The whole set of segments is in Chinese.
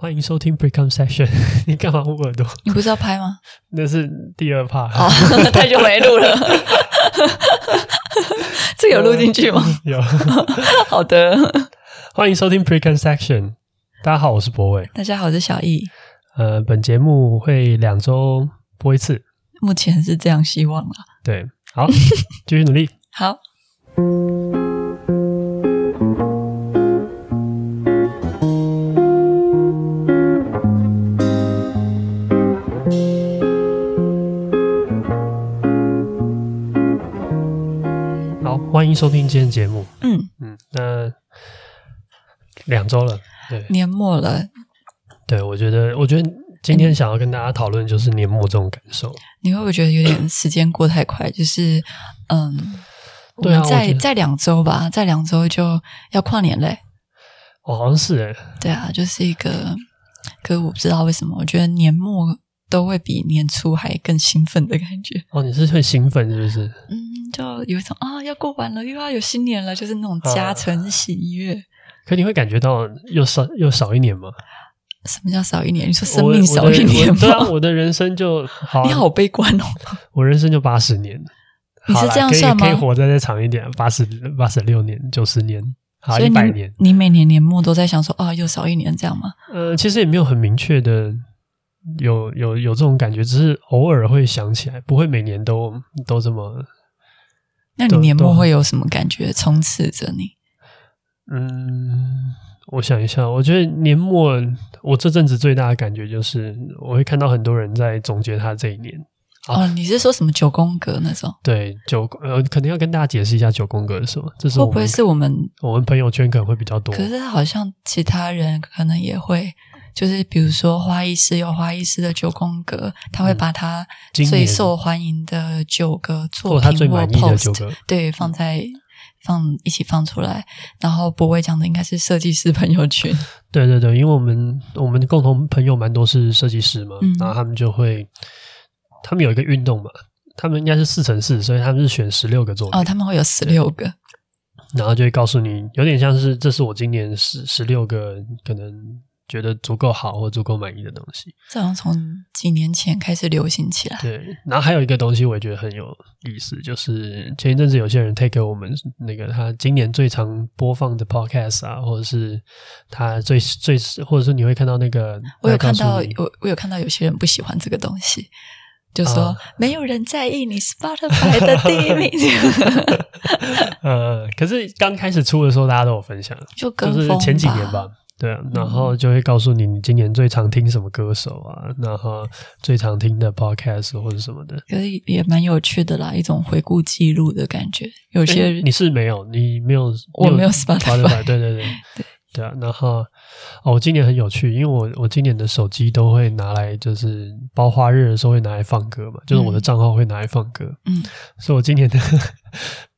欢迎收听 Precon Session。你干嘛捂耳朵？你不是要拍吗？那是第二 part。哦，太久没录了。这有录进去吗？有。好的。欢迎收听 Precon Session。大家好，我是博伟。大家好，我是小易。呃，本节目会两周播一次。目前是这样，希望了。对，好，继续努力。好。迎收听今天节目。嗯嗯，那两周了，对，年末了。对，我觉得，我觉得今天想要跟大家讨论就是年末这种感受。你会不会觉得有点时间过太快？就是，嗯，对啊，再再两周吧，在两周就要跨年嘞。哦，好像是哎。对啊，就是一个，可是我不知道为什么，我觉得年末都会比年初还更兴奋的感觉。哦，你是会兴奋是不是？嗯。就有一种啊，要过完了，又要有新年了，就是那种加成喜悦。啊、可你会感觉到又少又少一年吗？什么叫少一年？你说生命少一年吗？对啊，我的人生就 好、啊，你好悲观哦。我人生就八十年，你是这样算吗？可以，可以活再再长一点，八十八十六年、九十年，好一百年。你每年年末都在想说啊，又少一年这样吗？呃，其实也没有很明确的有有有这种感觉，只是偶尔会想起来，不会每年都都这么。那你年末会有什么感觉充斥着你？嗯，我想一下，我觉得年末我这阵子最大的感觉就是，我会看到很多人在总结他这一年。哦，你是说什么九宫格那种？对，九呃，可能要跟大家解释一下九宫格是什么。这是会不会是我们我们朋友圈可能会比较多？可是好像其他人可能也会。就是比如说花艺师有花艺师的九宫格，他会把他最受欢迎的九个作品或 post 对放在放一起放出来，然后不会讲的应该是设计师朋友圈。对对对，因为我们我们共同朋友蛮多是设计师嘛，嗯、然后他们就会他们有一个运动嘛，他们应该是四乘四，所以他们是选十六个作品。哦，他们会有十六个，然后就会告诉你，有点像是这是我今年十十六个可能。觉得足够好或足够满意的东西，这好像从几年前开始流行起来。对，然后还有一个东西，我也觉得很有意思，就是前一阵子有些人 take 给我们那个他今年最常播放的 podcast 啊，或者是他最最，或者是你会看到那个，我有看到，我我有看到有些人不喜欢这个东西，就说、啊、没有人在意你 Spotify 的第一名。呃，可是刚开始出的时候，大家都有分享，就跟就是前几年吧。对啊，然后就会告诉你你今年最常听什么歌手啊，嗯、然后最常听的 podcast 或者什么的，可是也蛮有趣的啦，一种回顾记录的感觉。有些你是没有，你没有，我没有 Spotify，对对 对。对。对啊。然后哦，我今年很有趣，因为我我今年的手机都会拿来，就是包花日的时候会拿来放歌嘛，就是我的账号会拿来放歌，嗯，所以我今年的。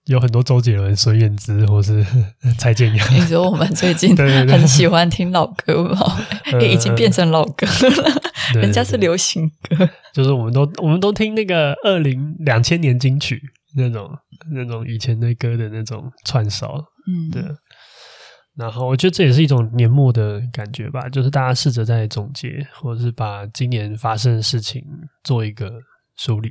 有很多周杰伦、孙燕姿，或是 蔡健雅。你说我们最近 很喜欢听老歌吗？已经变成老歌了，人家是流行歌。就是我们都我们都听那个二零两千年金曲那种那种以前的歌的那种串烧。嗯，对。然后我觉得这也是一种年末的感觉吧，就是大家试着在总结，或者是把今年发生的事情做一个梳理。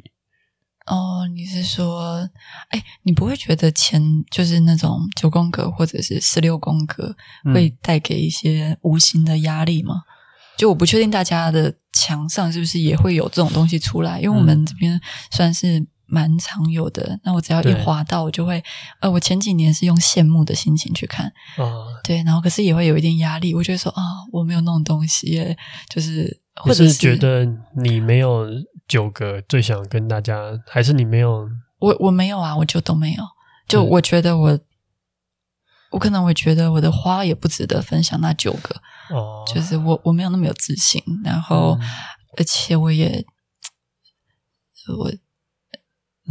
哦，你是说，哎，你不会觉得前就是那种九宫格或者是十六宫格会带给一些无形的压力吗？嗯、就我不确定大家的墙上是不是也会有这种东西出来，因为我们这边算是蛮常有的。嗯、那我只要一滑到，我就会，呃，我前几年是用羡慕的心情去看，哦、对，然后可是也会有一点压力，我觉得说啊、哦，我没有那种东西耶，就是或者是，是觉得你没有。九个最想跟大家，还是你没有？我我没有啊，我就都没有。就我觉得我，我可能我觉得我的花也不值得分享那九个，哦，就是我我没有那么有自信，然后、嗯、而且我也我。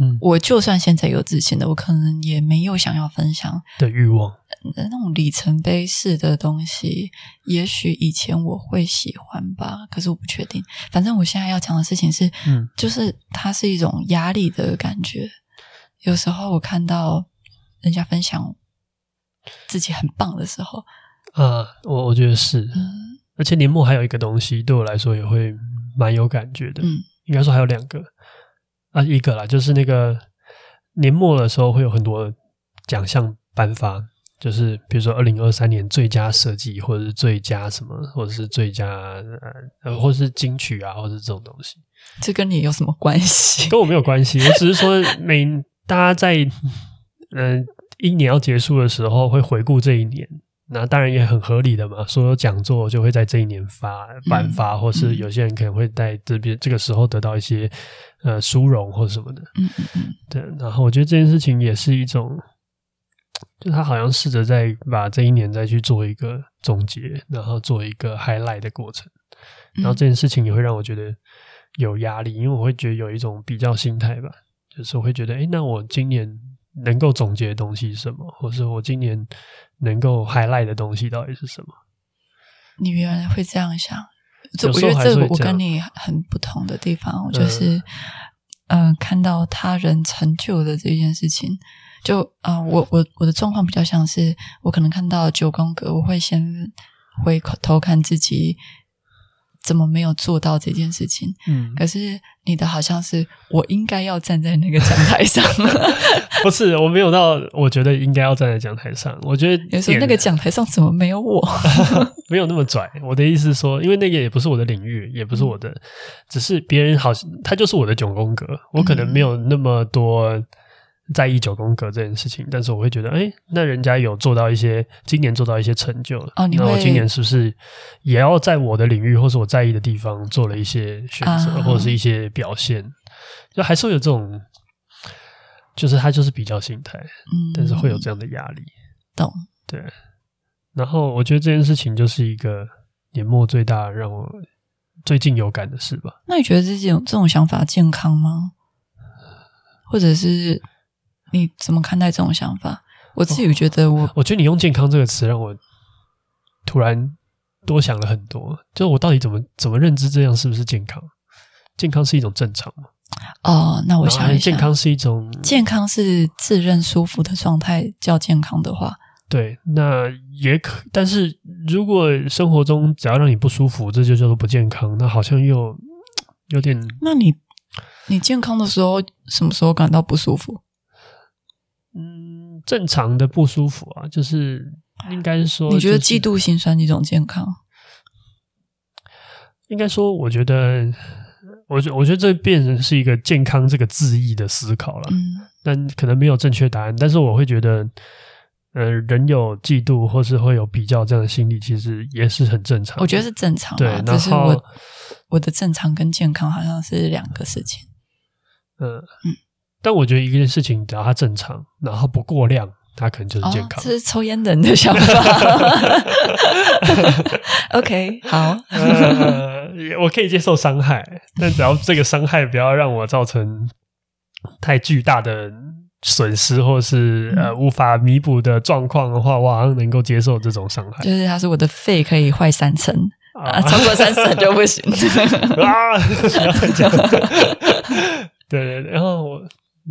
嗯，我就算现在有自信的，我可能也没有想要分享的欲望。那种里程碑式的东西，也许以前我会喜欢吧，可是我不确定。反正我现在要讲的事情是，嗯，就是它是一种压力的感觉。有时候我看到人家分享自己很棒的时候，啊，我我觉得是，嗯，而且年末还有一个东西对我来说也会蛮有感觉的，嗯，应该说还有两个。啊，一个啦，就是那个年末的时候会有很多奖项颁发，就是比如说二零二三年最佳设计，或者是最佳什么，或者是最佳呃，或者是金曲啊，或者是这种东西。这跟你有什么关系？跟我没有关系，我只是说每大家在嗯、呃、一年要结束的时候会回顾这一年。那当然也很合理的嘛，所有讲座就会在这一年发颁发，或是有些人可能会在这边这个时候得到一些呃殊荣或什么的。嗯嗯嗯。对，然后我觉得这件事情也是一种，就他好像试着在把这一年再去做一个总结，然后做一个 highlight 的过程。然后这件事情也会让我觉得有压力，因为我会觉得有一种比较心态吧，就是我会觉得，哎，那我今年能够总结的东西是什么，或是我今年。能够 highlight 的东西到底是什么？你原来会这样想，这我觉得这我跟你很不同的地方，我就是嗯、呃，看到他人成就的这件事情，就啊、呃，我我我的状况比较像是，我可能看到九宫格，我会先回头看自己。怎么没有做到这件事情？嗯，可是你的好像是我应该要站在那个讲台上，不是我没有到，我觉得应该要站在讲台上。我觉得有时候那个讲台上怎么没有我？没有那么拽。我的意思是说，因为那个也不是我的领域，也不是我的，嗯、只是别人好像他就是我的九宫格，我可能没有那么多。在意九宫格这件事情，但是我会觉得，哎，那人家有做到一些，今年做到一些成就了。哦，你，那我今年是不是也要在我的领域或是我在意的地方做了一些选择，啊、或者是一些表现？就还是会有这种，就是他就是比较心态，嗯，但是会有这样的压力。懂，对。然后我觉得这件事情就是一个年末最大让我最近有感的事吧。那你觉得这种这种想法健康吗？或者是？你怎么看待这种想法？我自己觉得我，我我觉得你用“健康”这个词让我突然多想了很多。就我到底怎么怎么认知这样是不是健康？健康是一种正常吗？哦，那我想一下，健康是一种健康是自认舒服的状态叫健康的话，对，那也可。但是如果生活中只要让你不舒服，这就叫做不健康，那好像又 有点。那你你健康的时候，什么时候感到不舒服？嗯，正常的不舒服啊，就是应该说，你觉得嫉妒心算一种健康？应该说，我觉得，我觉我觉得这变成是一个健康这个字义的思考了。嗯，但可能没有正确答案。但是我会觉得，呃，人有嫉妒或是会有比较这样的心理，其实也是很正常。我觉得是正常。对，只是我我的正常跟健康好像是两个事情。嗯嗯。但我觉得一件事情，只要它正常，然后不过量，它可能就是健康。哦、这是抽烟的人的想法。OK，好、呃，我可以接受伤害，但只要这个伤害不要让我造成太巨大的损失，或是呃无法弥补的状况的话，我好像能够接受这种伤害。就是他说我的肺可以坏三层啊，超过三层就不行 啊！不要再讲。对对，然后我。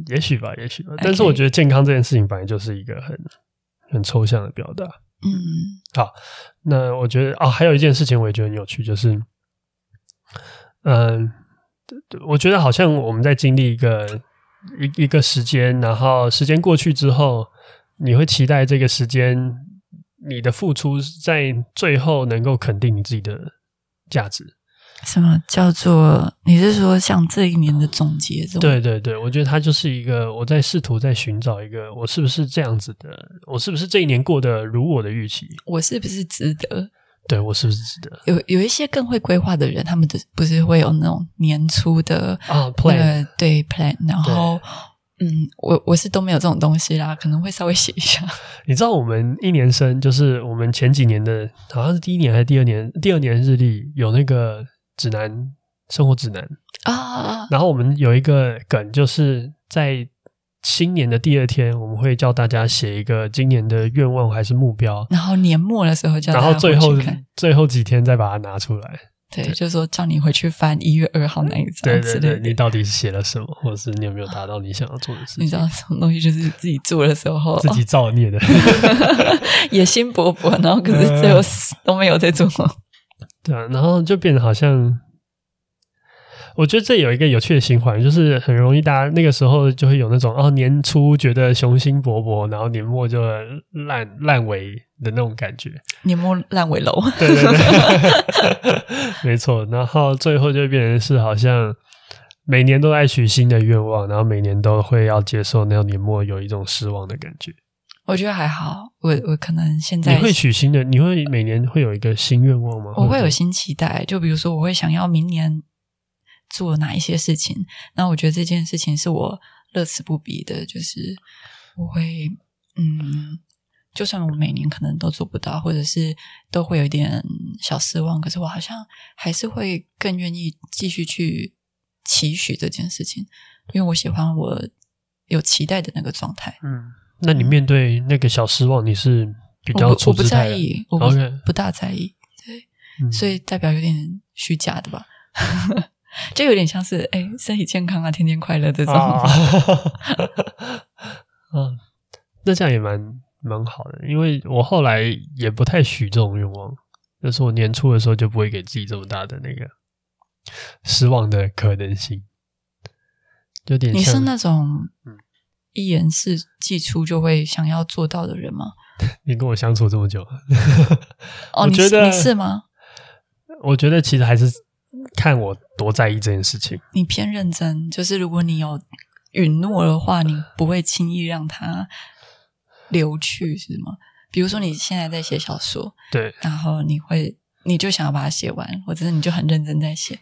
也许吧，也许吧。但是我觉得健康这件事情本来就是一个很很抽象的表达。嗯，好，那我觉得哦，还有一件事情我也觉得很有趣，就是，嗯，我觉得好像我们在经历一个一一个时间，然后时间过去之后，你会期待这个时间你的付出在最后能够肯定你自己的价值。什么叫做？你是说像这一年的总结这种？对对对，我觉得它就是一个我在试图在寻找一个我是不是这样子的，我是不是这一年过得如我的预期？我是不是值得？对，我是不是值得？有有一些更会规划的人，他们的不是会有那种年初的啊 plan，对 plan，然后嗯，我我是都没有这种东西啦，可能会稍微写一下。你知道我们一年生就是我们前几年的，好像是第一年还是第二年？第二年日历有那个指南，生活指南啊。然后我们有一个梗，就是在新年的第二天，我们会叫大家写一个今年的愿望还是目标。然后年末的时候叫，然后最后最后几天再把它拿出来。对，对就是说叫你回去翻一月二号那一张，对对对，你到底是写了什么，或者是你有没有达到你想要做的事情？你知道什么东西就是自己做的时候自己造孽的，野心勃勃，然后可是最后都没有在做。对啊，然后就变得好像。我觉得这有一个有趣的循环，就是很容易大家那个时候就会有那种哦，年初觉得雄心勃勃，然后年末就烂烂尾的那种感觉。年末烂尾楼，对对对，没错。然后最后就变成是好像每年都在许新的愿望，然后每年都会要接受那样年末有一种失望的感觉。我觉得还好，我我可能现在你会许新的，你会每年会有一个新愿望吗？我会有新期待，就比如说我会想要明年。做哪一些事情？那我觉得这件事情是我乐此不疲的，就是我会，嗯，就算我每年可能都做不到，或者是都会有一点小失望，可是我好像还是会更愿意继续去期许这件事情，因为我喜欢我有期待的那个状态。嗯，那你面对那个小失望，你是比较我不，我不在意，我不 Okay. 不大在意，对，嗯，所以代表有点虚假的吧。就有点像是哎，身体健康啊，天天快乐这种。啊，那这样也蛮蛮好的，因为我后来也不太许这种愿望，就是我年初的时候就不会给自己这么大的那个失望的可能性。有点像，你是那种一言是既出就会想要做到的人吗？你跟我相处这么久，哦，我觉得你是吗？我觉得其实还是。看我多在意这件事情。你偏认真，就是如果你有允诺的话，你不会轻易让它流去，是吗？比如说你现在在写小说，对，然后你会，你就想要把它写完，或者是你就很认真在写。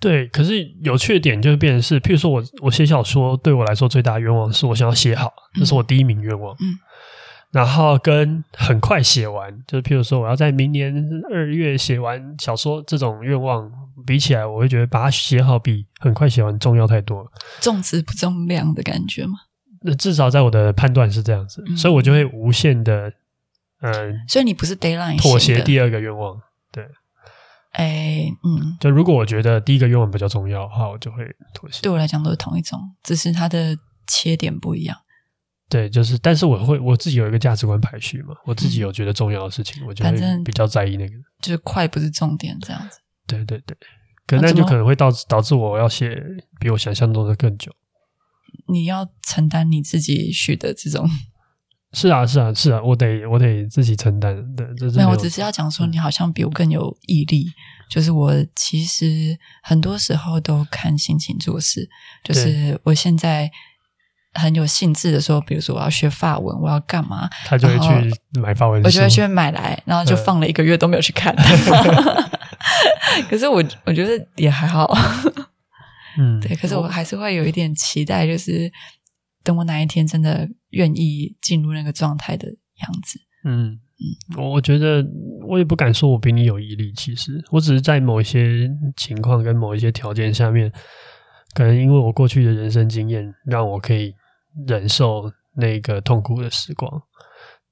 对，可是有趣的点就变成是，譬如说我我写小说，对我来说最大的愿望是我想要写好，这是我第一名愿望。嗯。嗯然后跟很快写完，就是譬如说我要在明年二月写完小说这种愿望比起来，我会觉得把它写好比很快写完重要太多了。重质不重量的感觉吗？那至少在我的判断是这样子，嗯、所以我就会无限的，嗯、呃。所以你不是 deadline 妥协第二个愿望，对。哎，嗯，就如果我觉得第一个愿望比较重要的话，我就会妥协。对我来讲都是同一种，只是它的切点不一样。对，就是，但是我会我自己有一个价值观排序嘛，我自己有觉得重要的事情，嗯、我就会比较在意那个，就是快不是重点这样子。对对对，可能那就可能会导致导致我要写比我想象中的更久。你要承担你自己许的这种。是啊是啊是啊，我得我得自己承担。对，这是没有，我只是要讲说，你好像比我更有毅力。嗯、就是我其实很多时候都看心情做事，就是我现在。很有兴致的时候，比如说我要学法文，我要干嘛？他就会去买法文书，我就会去买来，然后就放了一个月都没有去看。可是我我觉得也还好，嗯，对。可是我还是会有一点期待，就是等我哪一天真的愿意进入那个状态的样子。嗯嗯，我我觉得我也不敢说我比你有毅力，其实我只是在某一些情况跟某一些条件下面，可能因为我过去的人生经验，让我可以。忍受那个痛苦的时光，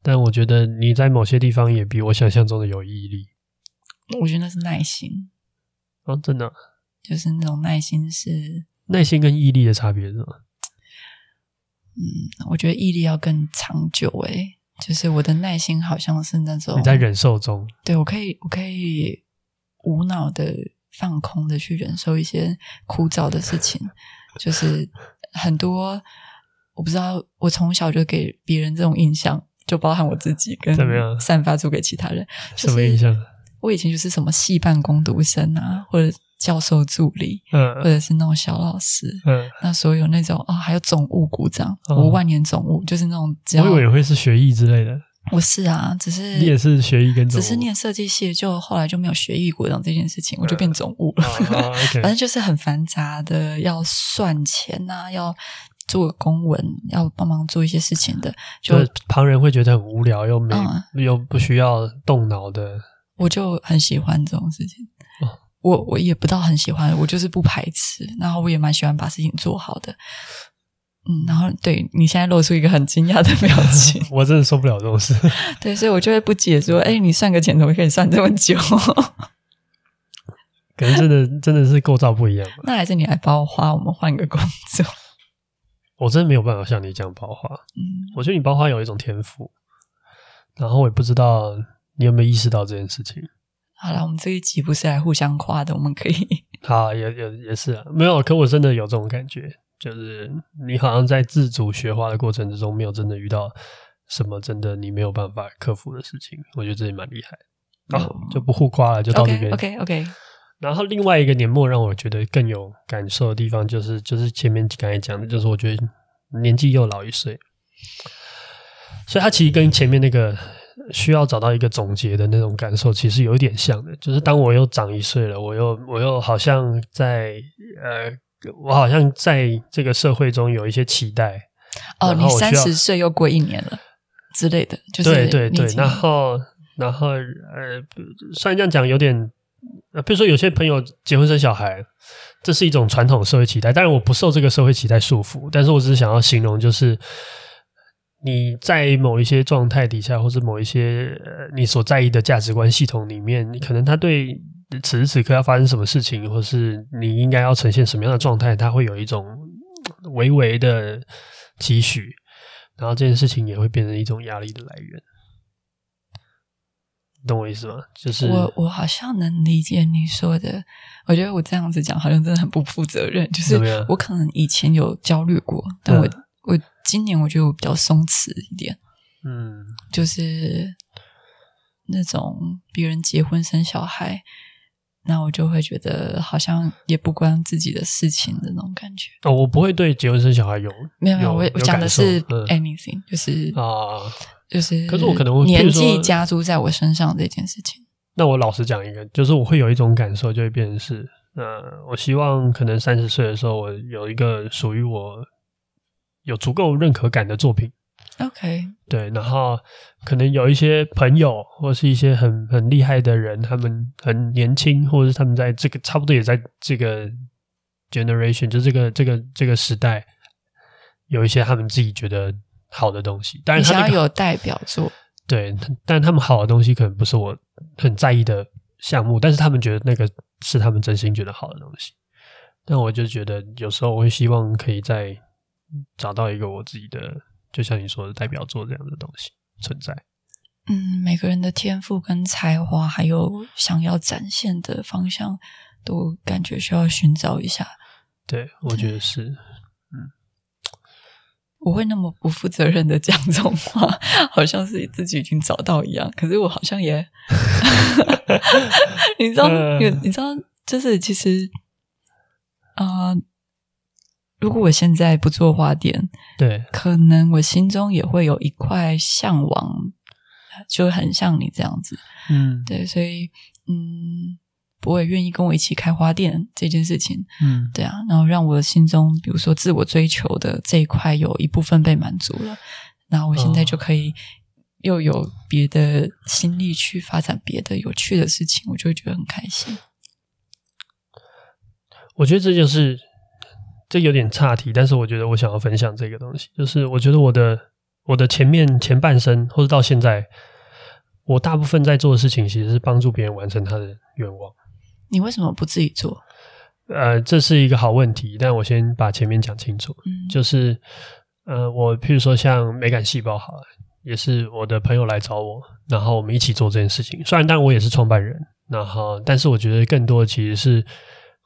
但我觉得你在某些地方也比我想象中的有毅力。我觉得那是耐心。哦，真的，就是那种耐心是耐心跟毅力的差别是吗？嗯，我觉得毅力要更长久。诶，就是我的耐心好像是那种你在忍受中，对，我可以，我可以无脑的放空的去忍受一些枯燥的事情，就是很多。我不知道，我从小就给别人这种印象，就包含我自己，跟散发出给其他人。什么印象？我以前就是什么戏办工读生啊，或者教授助理，嗯，或者是那种小老师，嗯，那所有那种哦，还有总务股长，我万年总务，就是那种只要。我以为会是学艺之类的。我是啊，只是你也是学艺跟只是念设计系，就后来就没有学艺股长这件事情，我就变总务了。反正就是很繁杂的，要算钱啊，要。做公文，要帮忙做一些事情的，就，就旁人会觉得很无聊，又没、嗯、又不需要动脑的，我就很喜欢这种事情。哦、我我也不到很喜欢，我就是不排斥，然后我也蛮喜欢把事情做好的。嗯，然后对你现在露出一个很惊讶的表情，我真的受不了这种事。对，所以我就会不解说：“哎，你算个钱怎么可以算这么久？” 可能真的真的是构造不一样吧。那还是你来包花，我们换个工作。我真的没有办法像你这样包花。嗯，我觉得你包花有一种天赋，然后我也不知道你有没有意识到这件事情。好了，我们这一集不是来互相夸的，我们可以。好，也也也是啊，没有，可我真的有这种感觉。就是你好像在自主学花的过程之中，没有真的遇到什么真的你没有办法克服的事情，我觉得这也蛮厉害。好、哦，就不互夸了，就到这边。OK OK, okay. 然后另外一个年末让我觉得更有感受的地方，就是就是前面刚才讲的，就是我觉得年纪又老一岁，所以他其实跟前面那个需要找到一个总结的那种感受，其实有一点像的。就是当我又长一岁了，我又我又好像在呃。我好像在这个社会中有一些期待哦，你三十岁又过一年了之类的，就是对对对，然后然后呃，虽然这样讲有点，比如说有些朋友结婚生小孩，这是一种传统社会期待，当然我不受这个社会期待束缚，但是我只是想要形容，就是你在某一些状态底下，或是某一些呃你所在意的价值观系统里面，你可能他对。此时此刻要发生什么事情，或是你应该要呈现什么样的状态，他会有一种微微的期许，然后这件事情也会变成一种压力的来源。懂我意思吗？就是我我好像能理解你说的。我觉得我这样子讲好像真的很不负责任。就是我可能以前有焦虑过，但我今年我觉得我比较松弛一点。嗯，就是那种别人结婚生小孩。那我就会觉得好像也不关自己的事情的那种感觉。哦，我不会对结婚生小孩有没有没有，我我讲的是 anything，、嗯、就是啊，就是。可是我可能会年纪加注在我身上这件事情。那我老实讲一个，就是我会有一种感受，就会变成是，呃，我希望可能三十岁的时候，我有一个属于我有足够认可感的作品。OK，对，然后可能有一些朋友或是一些很很厉害的人，他们很年轻，或者是他们在这个差不多也在这个 generation，就这个这个这个时代，有一些他们自己觉得好的东西。但是，他们有代表作，对，但他们好的东西可能不是我很在意的项目，但是他们觉得那个是他们真心觉得好的东西。但我就觉得有时候我会希望可以再找到一个我自己的。就像你说的代表作这样的东西存在，嗯，每个人的天赋跟才华，还有想要展现的方向，都感觉需要寻找一下。对，我觉得是，嗯，我会那么不负责任的讲这种话，好像是自己已经找到一样。可是我好像也 你知道，有你知道，就是其实，啊、呃。如果我现在不做花店，对，可能我心中也会有一块向往，就很像你这样子，嗯，对，所以，嗯，我也愿意跟我一起开花店这件事情，嗯，对啊，然后让我的心中，比如说自我追求的这一块有一部分被满足了，那我现在就可以又有别的心力去发展别的有趣的事情，我就会觉得很开心。我觉得这就是。这有点岔题，但是我觉得我想要分享这个东西，就是我觉得我的我的前面前半生，或者到现在，我大部分在做的事情，其实是帮助别人完成他的愿望。你为什么不自己做？呃，这是一个好问题，但我先把前面讲清楚。嗯，就是呃，我譬如说像美感细胞好了，也是我的朋友来找我，然后我们一起做这件事情。虽然当然我也是创办人，然后但是我觉得更多的其实是。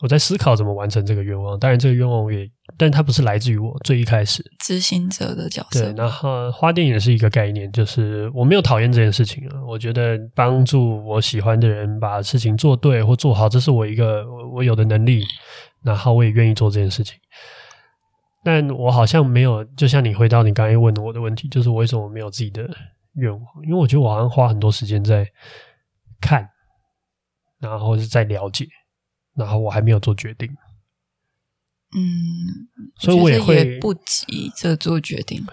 我在思考怎么完成这个愿望，当然这个愿望我也，但它不是来自于我最一开始执行者的角色。对，然后花店也是一个概念，就是我没有讨厌这件事情啊。我觉得帮助我喜欢的人把事情做对或做好，这是我一个我有的能力，然后我也愿意做这件事情。但我好像没有，就像你回到你刚才问的我的问题，就是我为什么没有自己的愿望？因为我觉得我好像花很多时间在看，然后是在了解。然后我还没有做决定，嗯，所以我也会也不急着做决定。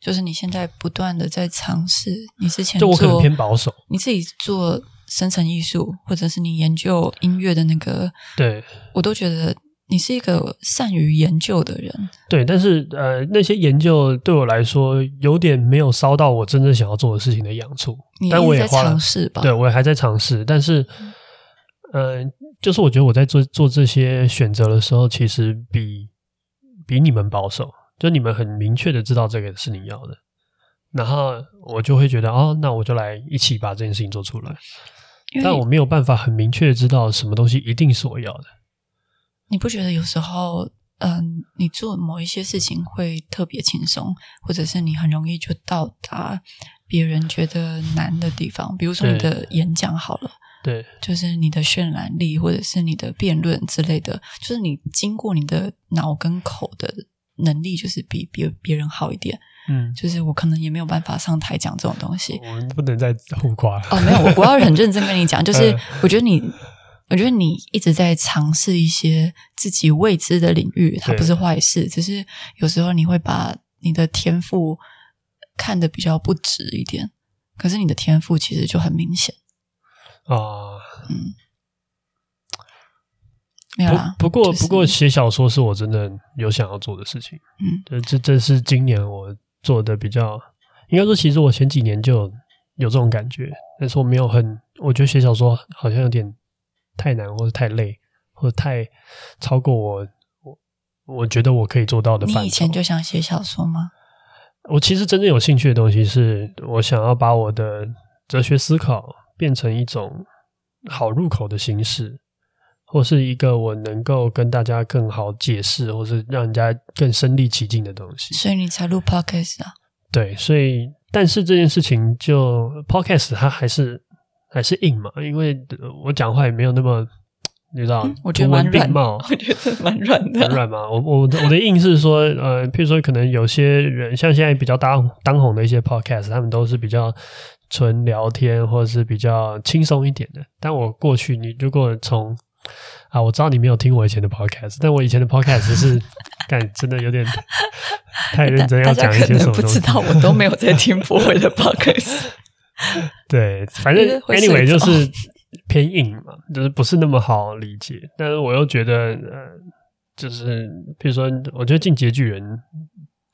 就是你现在不断的在尝试，你之前就我可能偏保守，你自己做生成艺术，或者是你研究音乐的那个，对，我都觉得你是一个善于研究的人。对，但是呃，那些研究对我来说有点没有烧到我真正想要做的事情的痒处。你但我也在尝试吧？对，我也还在尝试，但是，嗯、呃，就是我觉得我在做做这些选择的时候，其实比比你们保守。就你们很明确的知道这个是你要的，然后我就会觉得哦，那我就来一起把这件事情做出来。但我没有办法很明确的知道什么东西一定是我要的。你不觉得有时候，嗯、呃，你做某一些事情会特别轻松，或者是你很容易就到达别人觉得难的地方？比如说你的演讲好了，对，就是你的渲染力，或者是你的辩论之类的，就是你经过你的脑跟口的。能力就是比别别人好一点，嗯，就是我可能也没有办法上台讲这种东西。我们不能再互夸了。哦，没有，我我要很认真跟你讲，就是我觉得你，我觉得你一直在尝试一些自己未知的领域，它不是坏事，只是有时候你会把你的天赋看得比较不值一点，可是你的天赋其实就很明显啊，呃、嗯。不，不过，就是、不过写小说是我真的有想要做的事情。嗯，这这是今年我做的比较，应该说，其实我前几年就有，有这种感觉，但是我没有很，我觉得写小说好像有点太难，或者太累，或者太超过我我我觉得我可以做到的范畴。你以前就想写小说吗？我其实真正有兴趣的东西是，我想要把我的哲学思考变成一种好入口的形式。或是一个我能够跟大家更好解释，或是让人家更身临其境的东西，所以你才录 podcast 啊？对，所以但是这件事情就 podcast 它还是还是硬嘛，因为我讲话也没有那么你知道，嗯、我觉得蛮软，我觉得蛮软的，很软嘛。我我我的硬是说，呃，譬如说可能有些人像现在比较当当红的一些 podcast，他们都是比较纯聊天，或者是比较轻松一点的。但我过去，你如果从啊，我知道你没有听我以前的 podcast，但我以前的 podcast 是，感真的有点 太认真要讲一些什么东西。不知道我都没有在听不会的 podcast。对，反正 anyway 就是偏硬嘛，就是不是那么好理解。但是我又觉得，呃，就是比如说，我觉得《进击巨人》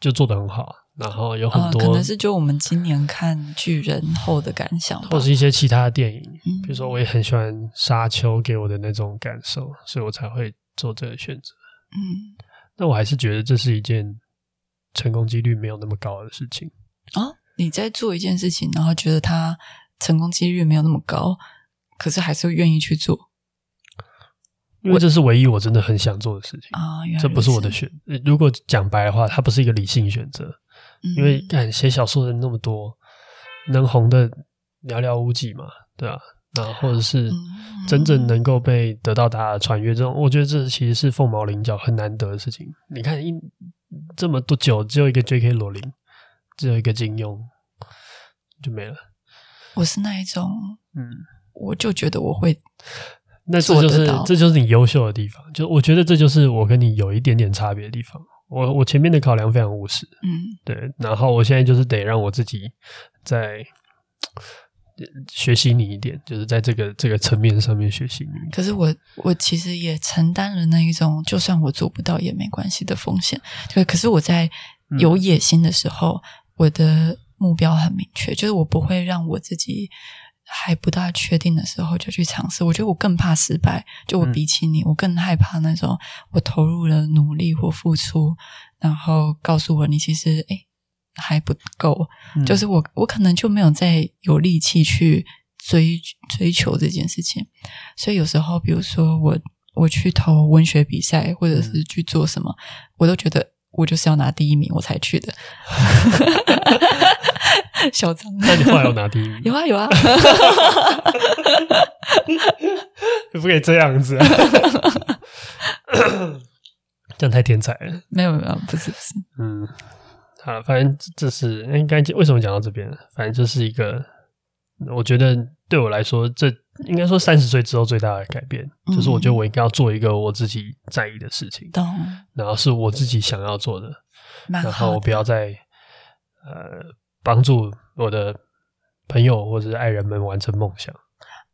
就做得很好。然后有很多、呃，可能是就我们今年看巨人后的感想，或是一些其他的电影，嗯、比如说我也很喜欢《沙丘》给我的那种感受，所以我才会做这个选择。嗯，那我还是觉得这是一件成功几率没有那么高的事情啊！你在做一件事情，然后觉得它成功几率没有那么高，可是还是会愿意去做，因为这是唯一我真的很想做的事情啊！这不是我的选，如果讲白的话，它不是一个理性选择。因为干写小说的人那么多，能红的寥寥无几嘛，对吧？然后或者是真正能够被得到大家的传阅，这种我觉得这其实是凤毛麟角，很难得的事情。你看一这么多久，只有一个 J.K. 罗琳，只有一个金庸，就没了。我是那一种，嗯，我就觉得我会，那这就是这就是你优秀的地方。就我觉得这就是我跟你有一点点差别的地方。我我前面的考量非常务实，嗯，对，然后我现在就是得让我自己在学习你一点，就是在这个这个层面上面学习你。可是我我其实也承担了那一种，就算我做不到也没关系的风险。对，可是我在有野心的时候，嗯，我的目标很明确，就是我不会让我自己。还不大确定的时候就去尝试，我觉得我更怕失败。就我比起你，嗯、我更害怕那种我投入了努力或付出，然后告诉我你其实诶还不够。嗯、就是我我可能就没有再有力气去追追求这件事情。所以有时候，比如说我我去投文学比赛，或者是去做什么，嗯、我都觉得我就是要拿第一名我才去的。嚣张，那你后来有拿第一名？有啊有啊，你 不可以这样子，这样太天才了。没有没有，不是不是，嗯，好了，反正这是应该为什么讲到这边？反正这是一个，我觉得对我来说，这应该说三十岁之后最大的改变，嗯、就是我觉得我应该要做一个我自己在意的事情，懂。然后是我自己想要做的，的。然后我不要再呃帮助我的朋友或者是爱人们完成梦想。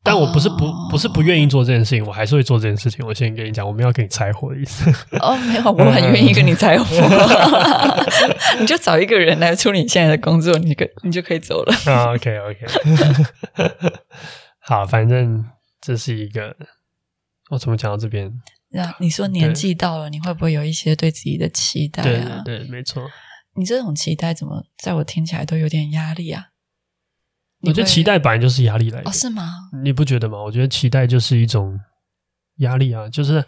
但我不是不不是不愿意做这件事情，我还是会做这件事情。我先跟你讲，我没有跟你拆伙的意思。哦，没有，我很愿意跟你拆伙。你就找一个人来处理你现在的工作，你可你就可以走了。啊，OK OK。好，反正这是一个，我怎么讲到这边？那你说年纪到了，你会不会有一些对自己的期待啊？对对对，没错。你这种期待怎么在我听起来都有点压力啊？我觉得期待本来就是压力来的。哦，是吗？你不觉得吗？我觉得期待就是一种压力啊，就是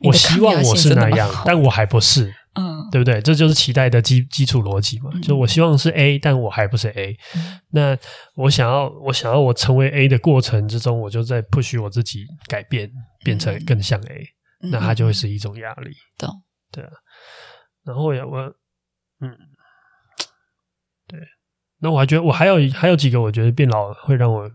我希望我是那样，但我还不是，嗯，对不对？这就是期待的基基础逻辑嘛。嗯、就我希望是 A，但我还不是 A，嗯、那我想要我想要我成为 A 的过程之中，我就在 push 我自己改变，变成更像 A，、嗯、那它就会是一种压力。懂、嗯？对啊。然后我我嗯。对，那我还觉得我还有还有几个，我觉得变老会让我，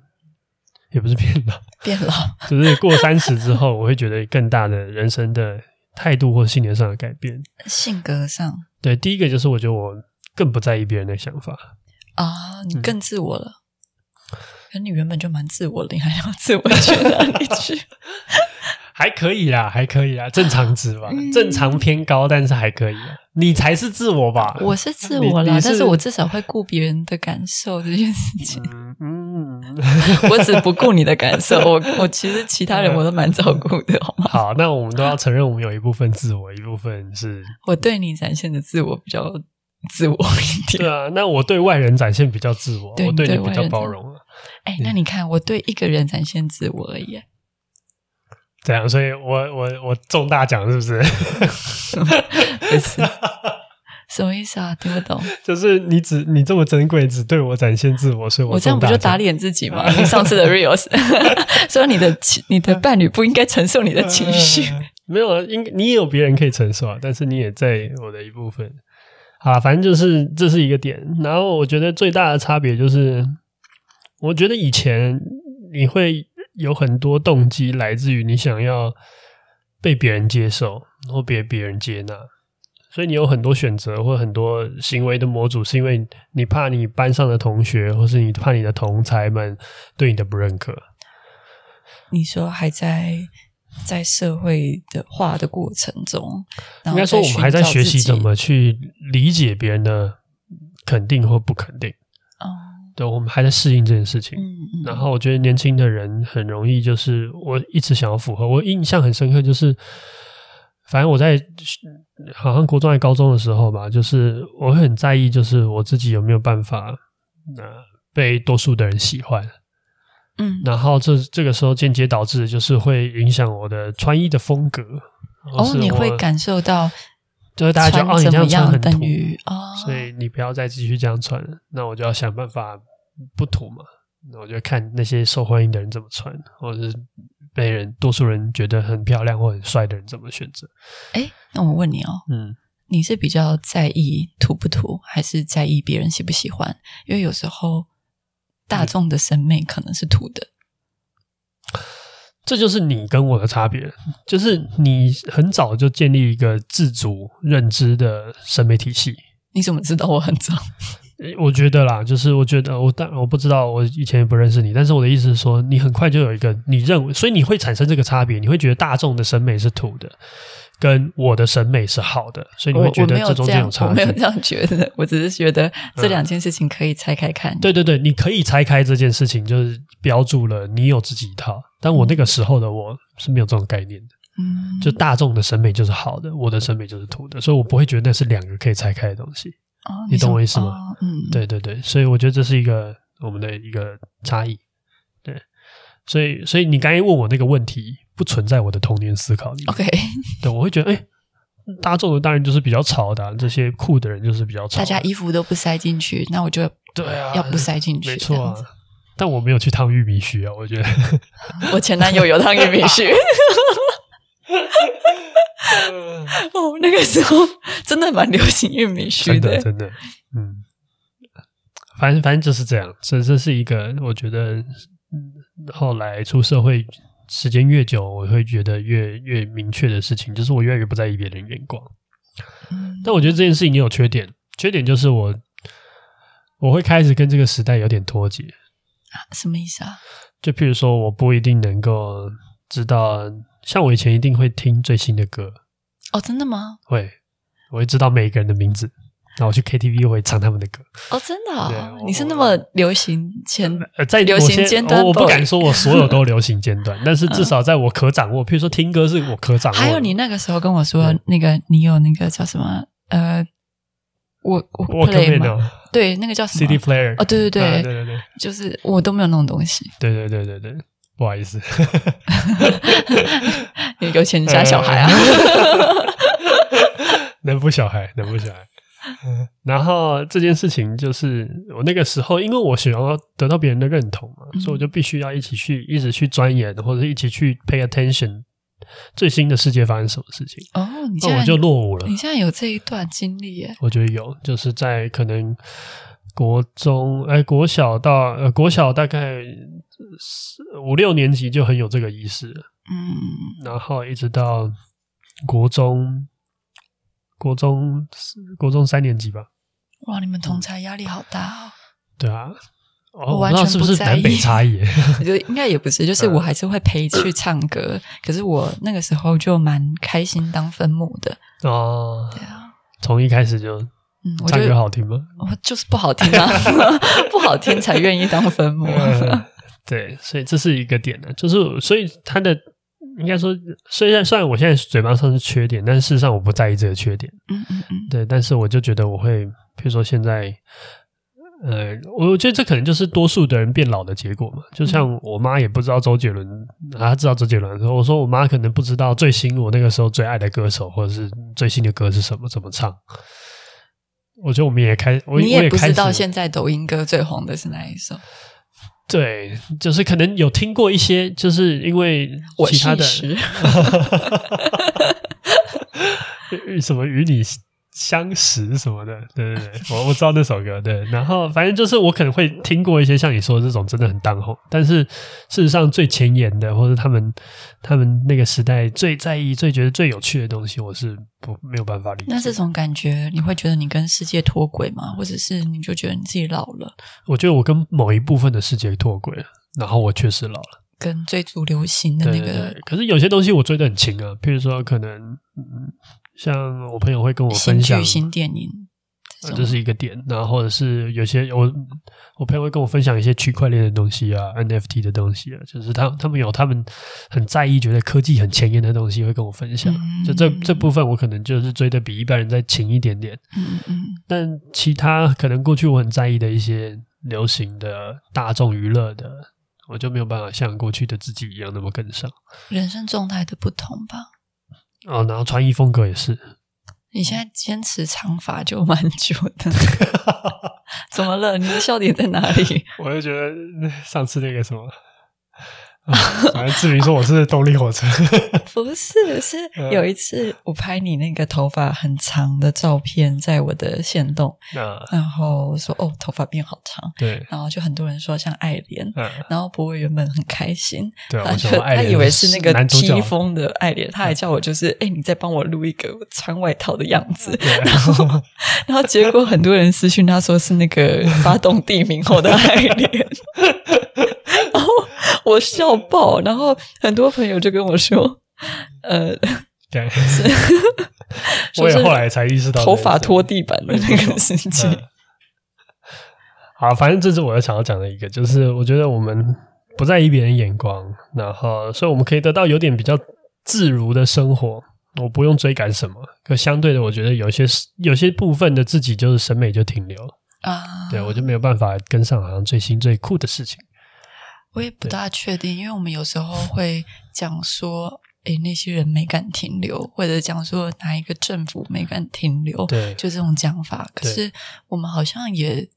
也不是变老，变老，就是过三十之后，我会觉得更大的人生的态度或信念上的改变，性格上。对，第一个就是我觉得我更不在意别人的想法啊，你更自我了。嗯、可你原本就蛮自我的，你还要自我去哪里去？还可以啦，还可以啦，正常值吧，嗯、正常偏高，但是还可以。你才是自我吧？我是自我啦，是但是我至少会顾别人的感受这件事情。嗯，嗯 我只不顾你的感受，我我其实其他人我都蛮照顾的，好吗？好，那我们都要承认，我们有一部分自我，一部分是我对你展现的自我比较自我一点。对啊，那我对外人展现比较自我，对我对你比较包容。哎，那你看，我对一个人展现自我而已。这样，所以我我我中大奖是不是？不是，什么意思啊？听不懂。就是你只你这么珍贵，只对我展现自我，所以我我这样不就打脸自己吗？你上次的 reels 说你的你的伴侣不应该承受你的情绪，没有啊，应你也有别人可以承受啊，但是你也在我的一部分。啊，反正就是这是一个点。然后我觉得最大的差别就是，我觉得以前你会。有很多动机来自于你想要被别人接受或被别人接纳，所以你有很多选择或很多行为的模组，是因为你怕你班上的同学或是你怕你的同才们对你的不认可。你说还在在社会的化的过程中，应该说我们还在学习怎么去理解别人的肯定或不肯定。哦。对，我们还在适应这件事情。嗯嗯。然后我觉得年轻的人很容易，就是我一直想要符合。我印象很深刻，就是反正我在好像国中、还高中的时候吧，就是我会很在意，就是我自己有没有办法，呃，被多数的人喜欢。嗯。然后这这个时候间接导致，就是会影响我的穿衣的风格。哦，你会感受到。就是大家觉得哦，你这样穿很土，哦、所以你不要再继续这样穿了。那我就要想办法不土嘛。那我就看那些受欢迎的人怎么穿，或者是被人多数人觉得很漂亮或很帅的人怎么选择。哎，那我问你哦，嗯，你是比较在意土不土，还是在意别人喜不喜欢？因为有时候大众的审美可能是土的。嗯这就是你跟我的差别，就是你很早就建立一个自主认知的审美体系。你怎么知道我很早？我觉得啦，就是我觉得我但我不知道，我以前也不认识你，但是我的意思是说，你很快就有一个你认为，所以你会产生这个差别，你会觉得大众的审美是土的。跟我的审美是好的，所以你会觉得这中间有差别。我没有这样觉得，我只是觉得这两件事情可以拆开看。嗯。对对对，你可以拆开这件事情，就是标注了你有自己一套。但我那个时候的我是没有这种概念的。嗯，就大众的审美就是好的，我的审美就是土的，所以我不会觉得那是两个可以拆开的东西。哦，你懂我意思吗？哦，嗯，对对对，所以我觉得这是一个我们的一个差异。对，所以所以你刚才问我那个问题。不存在我的童年思考里面。OK，对，我会觉得，哎、欸，大众的当然就是比较潮的、啊，这些酷的人就是比较潮。大家衣服都不塞进去，那我就对啊，要不塞进去，没错啊。但我没有去烫玉米须啊，我觉得 我前男友有烫玉米须。哦，那个时候真的蛮流行玉米须的，真的，嗯，反正反正就是这样，所以这是一个我觉得后来出社会时间越久，我会觉得越越明确的事情，就是我越来越不在意别人眼光。嗯，但我觉得这件事情也有缺点，缺点就是我我会开始跟这个时代有点脱节。什么意思啊？就譬如说，我不一定能够知道，像我以前一定会听最新的歌。哦，真的吗？会，我会知道每一个人的名字。然后我去 KTV 会唱他们的歌。哦，真的啊？你是那么流行前呃，在流行尖端，我不敢说我所有都流行尖端，但是至少在我可掌握，譬如说听歌是我可掌握。还有你那个时候跟我说，那个你有那个叫什么？呃，我我 play 吗？对，那个叫什么 CD player？哦，对对对对对对，就是我都没有那种东西。对对对对对，不好意思，有钱家小孩啊，能不小孩，能不小孩。然后这件事情就是我那个时候，因为我想要得到别人的认同嘛，嗯、所以我就必须要一起去，一直去钻研，或者一起去 pay attention 最新的世界发生什么事情。哦，你现在我就落伍了。你现在有这一段经历耶？我觉得有，就是在可能国中，哎，国小到呃国小大概五六年级就很有这个意识了。嗯，然后一直到国中。国中，国中三年级吧。哇，你们同才压力好大哦。对啊，我完全不在意。是不是南北差异？我觉得应该也不是，就是我还是会陪去唱歌。可是我那个时候就蛮开心当分母的哦。对啊，从一开始就，嗯，唱歌好听吗？我就是不好听啊，不好听才愿意当分母。对，所以这是一个点呢，就是所以他的。应该说，虽然虽然我现在嘴巴上是缺点，但是事实上我不在意这个缺点。嗯嗯嗯，对，但是我就觉得我会，比如说现在，呃，我觉得这可能就是多数的人变老的结果嘛。就像我妈也不知道周杰伦，她知道周杰伦的时候，我说我妈可能不知道最新我那个时候最爱的歌手，或者是最新的歌是什么，怎么唱。我觉得我们也开，我你也不知道现在抖音歌最红的是哪一首。对，就是可能有听过一些，就是因为其他的，什么与你相识什么的，对对对，我我知道那首歌，对，然后反正就是我可能会听过一些像你说的这种真的很当红，但是事实上最前沿的，或者他们他们那个时代最在意、最觉得最有趣的东西，我是不没有办法理解。那这种感觉，你会觉得你跟世界脱轨吗？或者是你就觉得你自己老了？我觉得我跟某一部分的世界脱轨了，然后我确实老了，跟追逐流行的那个。对对对，可是有些东西我追的很勤啊，譬如说可能嗯。像我朋友会跟我分享新电影，这是一个点。然后或者是有些我我朋友会跟我分享一些区块链的东西啊，NFT 的东西啊，就是他他们有他们很在意，觉得科技很前沿的东西会跟我分享。就这这部分我可能就是追的比一般人再勤一点点。嗯嗯。但其他可能过去我很在意的一些流行的大众娱乐的，我就没有办法像过去的自己一样那么跟上。人生状态的不同吧。哦，然后穿衣风格也是。你现在坚持长发就蛮久的，怎么了？你的笑点在哪里？我就觉得上次那个什么。反正志明说我是动力火车，不是，是有一次我拍你那个头发很长的照片，在我的限动，然后说哦，头发变好长，对，然后就很多人说像爱莲，然后博伟原本很开心，对，他就他以为是那个披风的爱莲，他还叫我就是哎，你再帮我录一个穿外套的样子，然后然后结果很多人私讯他说是那个发动地名后的爱莲。然后我笑爆，然后很多朋友就跟我说：“呃，对，是，我也后来才意识到头发拖地板的那个事情。嗯”好，反正这是我要想要讲的一个，就是我觉得我们不在意别人眼光，然后所以我们可以得到有点比较自如的生活，我不用追赶什么。可相对的，我觉得有些有些部分的自己就是审美就停留啊，对我就没有办法跟上好像最新最酷的事情。我也不大确定，因为我们有时候会讲说，诶，那些人没敢停留，或者讲说哪一个政府没敢停留，对，就这种讲法。可是我们好像也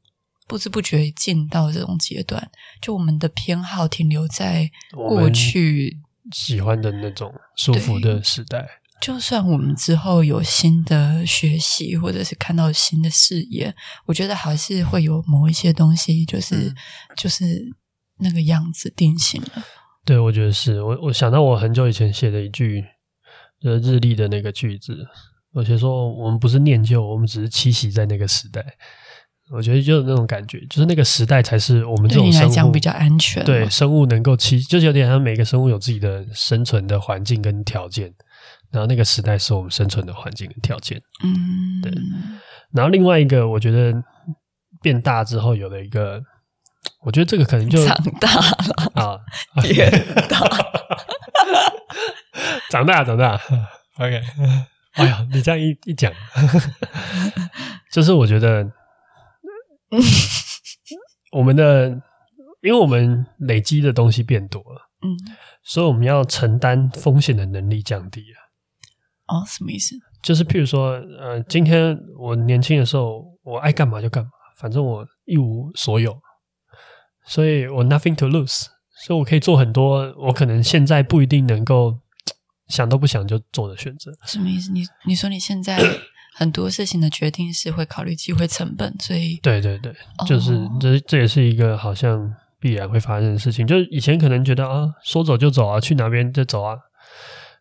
不知不觉进到这种阶段，就我们的偏好停留在过去喜欢的那种舒服的时代。就算我们之后有新的学习，或者是看到新的视野，我觉得还是会有某一些东西，就是、嗯、就是。那个样子定型了。对，我觉得是我我想到我很久以前写的一句，就是日历的那个句子，我写说我们不是念旧，我们只是栖息在那个时代。我觉得就是那种感觉，就是那个时代才是我们这种生物来讲比较安全。对，生物能够栖，就是有点像每个生物有自己的生存的环境跟条件，然后那个时代是我们生存的环境跟条件。嗯，对。然后另外一个，我觉得变大之后有了一个，我觉得这个可能就长大了啊，变 大，长大长大。OK，哎呀，你这样一一讲，就是我觉得。我们的，因为我们累积的东西变多了，嗯，所以我们要承担风险的能力降低了。哦，什么意思？就是譬如说，呃，今天我年轻的时候，我爱干嘛就干嘛，反正我一无所有，所以我 nothing to lose，所以我可以做很多我可能现在不一定能够想都不想就做的选择。什么意思？你你说你现在？很多事情的决定是会考虑机会成本，所以对对对，就是、哦、这这也是一个好像必然会发生的事情。就是以前可能觉得啊，说走就走啊，去哪边就走啊，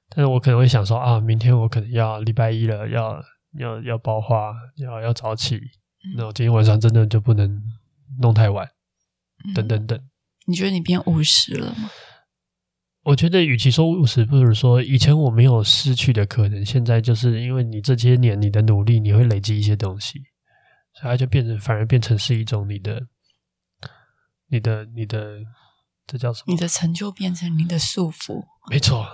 但是我可能会想说啊，明天我可能要礼拜一了，要要要包花，要要早起，那、嗯、我今天晚上真的就不能弄太晚，嗯、等等等。你觉得你变务实了吗？我觉得，与其说务实，不如说以前我没有失去的可能。现在就是因为你这些年你的努力，你会累积一些东西，所以它就变成反而变成是一种你的、你的、你的，这叫什么？你的成就变成你的束缚。没错，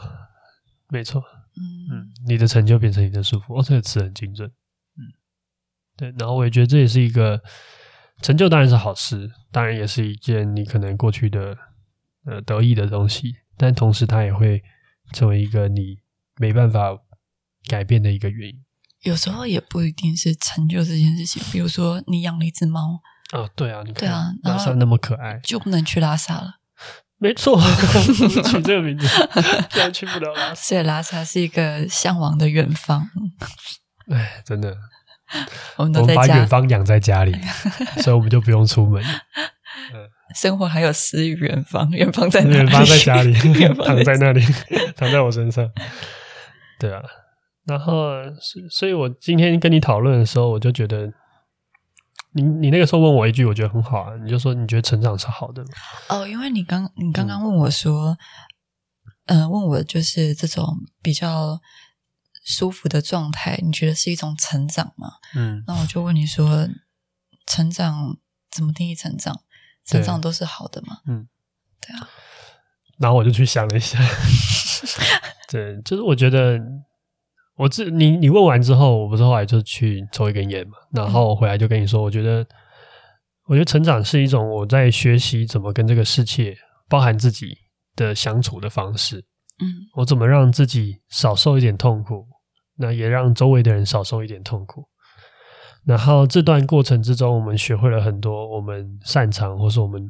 没错。嗯嗯，你的成就变成你的束缚。哦，这个词很精准。嗯，对。然后我也觉得这也是一个成就，当然是好事，当然也是一件你可能过去的呃得意的东西。但同时，它也会成为一个你没办法改变的一个原因。有时候也不一定是成就这件事情。比如说，你养了一只猫，哦，对啊，你看对啊，拉萨那么可爱，就不能去拉萨了。没错，取这个名字，居然去不了拉萨。所以拉萨是一个向往的远方。哎，真的，我们都在我们把远方养在家里，所以我们就不用出门。嗯。生活还有诗与远方，远方在哪里？远方在家里，躺在那里，躺在我身上。对啊，然后，所以，我今天跟你讨论的时候，我就觉得，你你那个时候问我一句，我觉得很好啊。你就说你觉得成长是好的吗？哦，因为你刚你刚刚问我说，嗯、呃，问我就是这种比较舒服的状态，你觉得是一种成长吗？嗯，那我就问你说，成长怎么定义成长？成长都是好的嘛？嗯，对啊。然后我就去想了一下，对，就是我觉得我这你你问完之后，我不是后来就去抽一根烟嘛，然后我回来就跟你说，我觉得，我觉得成长是一种我在学习怎么跟这个世界，包含自己的相处的方式。嗯，我怎么让自己少受一点痛苦，那也让周围的人少受一点痛苦。然后这段过程之中，我们学会了很多我们擅长或是我们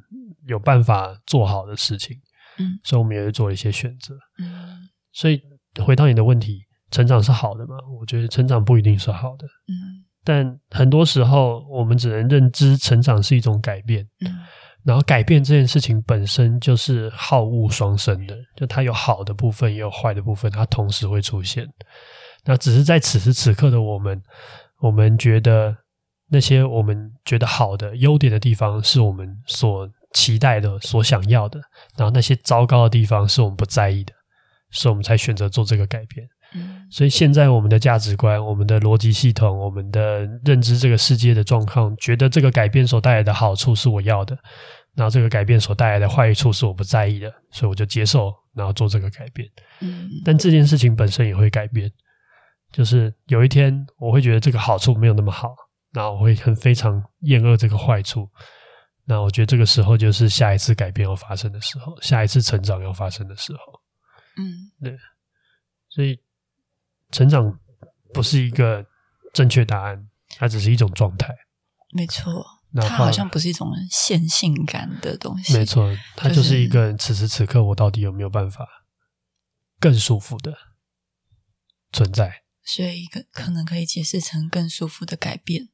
有办法做好的事情，嗯，所以我们也会做一些选择，嗯。所以回到你的问题，成长是好的吗？我觉得成长不一定是好的，嗯。但很多时候，我们只能认知成长是一种改变，嗯。然后改变这件事情本身就是好恶双生的，就它有好的部分，也有坏的部分，它同时会出现。那只是在此时此刻的我们。我们觉得那些我们觉得好的优点的地方，是我们所期待的、所想要的；然后那些糟糕的地方，是我们不在意的，所以我们才选择做这个改变。嗯，所以现在我们的价值观、我们的逻辑系统、我们的认知这个世界的状况，觉得这个改变所带来的好处是我要的，然后这个改变所带来的坏处是我不在意的，所以我就接受，然后做这个改变。嗯，但这件事情本身也会改变。就是有一天我会觉得这个好处没有那么好，然后我会很非常厌恶这个坏处。那我觉得这个时候就是下一次改变要发生的时候，下一次成长要发生的时候。嗯，对。所以成长不是一个正确答案，它只是一种状态。没错，它好像不是一种线性感的东西。没错，它就是一个此时此刻我到底有没有办法更舒服的存在。所以，一个可能可以解释成更舒服的改变。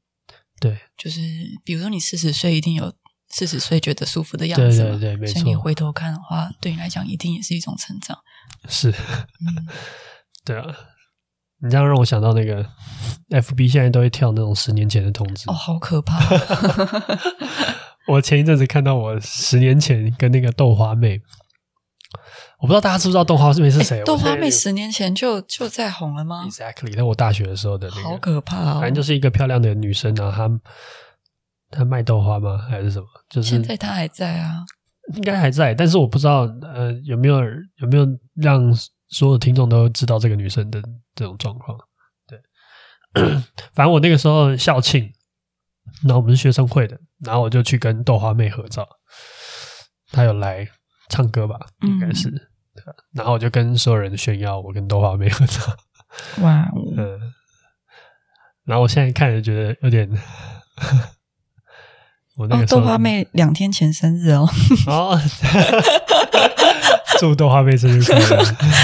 对，就是比如说，你四十岁一定有四十岁觉得舒服的样子嘛。对对对，没错。所以你回头看的话，对你来讲一定也是一种成长。是，嗯，对啊。你这样让我想到那个 FB 现在都会跳那种十年前的通知。哦，好可怕！我前一阵子看到我十年前跟那个豆花妹。我不知道大家知不知道豆花妹是谁？豆花妹十年前就就在红了吗？Exactly，在我大学的时候的那个，好可怕哦！反正就是一个漂亮的女生啊，她她卖豆花吗？还是什么？就是现在她还在啊，应该还在，但是我不知道呃有没有有没有让所有听众都知道这个女生的这种状况。对，反正我那个时候校庆，然后我们是学生会的，然后我就去跟豆花妹合照，她有来。唱歌吧，应该是、嗯。然后我就跟所有人炫耀，我跟豆花妹合照。哇，嗯。然后我现在看着觉得有点，我那个、哦、豆花妹两天前生日哦。哦，祝豆花妹生日快乐！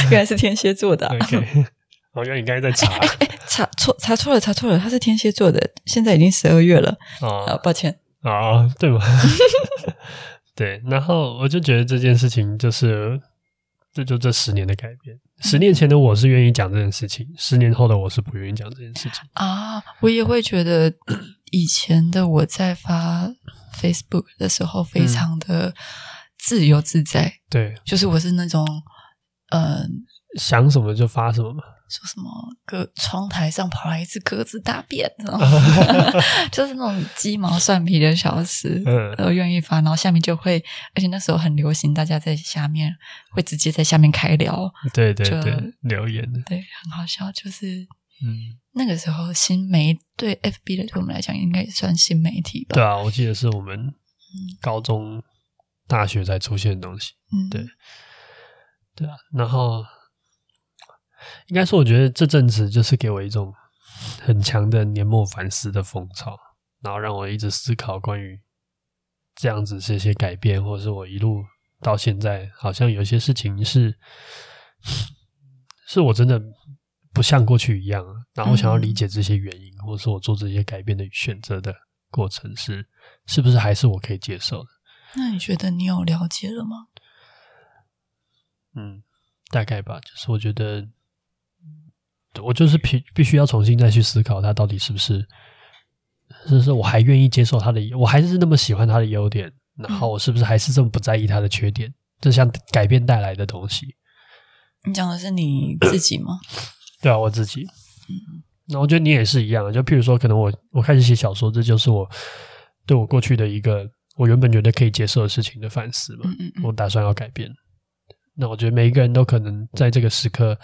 原来是天蝎座的、啊。OK，我觉得你刚才在查，哎，哎，哎，查错，查错了，查错了，他是天蝎座的，现在已经十二月了。抱歉。啊、哦，对吗？对，然后我就觉得这件事情就是，这就这十年的改变。十年前的我是愿意讲这件事情，十年后的我是不愿意讲这件事情啊。我也会觉得以前的我在发 Facebook 的时候非常的自由自在，嗯、对，就是我是那种嗯、呃，想什么就发什么嘛。说什么？鸽窗台上跑来一只鸽子大便，就是那种鸡毛蒜皮的小事，嗯，都愿意发，然后下面就会，而且那时候很流行，大家在下面会直接在下面开聊，对对对，留言，对，很好笑，就是，嗯，那个时候新媒对 FB 的对我们来讲应该也算新媒体吧？对啊，我记得是我们高中、大学才出现的东西，嗯，对，对啊，然后。应该说，我觉得这阵子就是给我一种很强的年末反思的风潮，然后让我一直思考关于这样子这些改变，或者是我一路到现在，好像有些事情是 是我真的不像过去一样，然后想要理解这些原因，嗯、或者是我做这些改变的选择的过程是是不是还是我可以接受的？那你觉得你有了解了吗？嗯，大概吧，就是我觉得。我就是必必须要重新再去思考，他到底是不是，是不是我还愿意接受他的，我还是那么喜欢他的优点，然后我是不是还是这么不在意他的缺点？这项改变带来的东西。你讲的是你自己吗？对啊，我自己。嗯，那我觉得你也是一样，就譬如说，可能我我开始写小说，这就是我对我过去的一个我原本觉得可以接受的事情的反思嘛。嗯嗯嗯。我打算要改变。那我觉得每一个人都可能在这个时刻。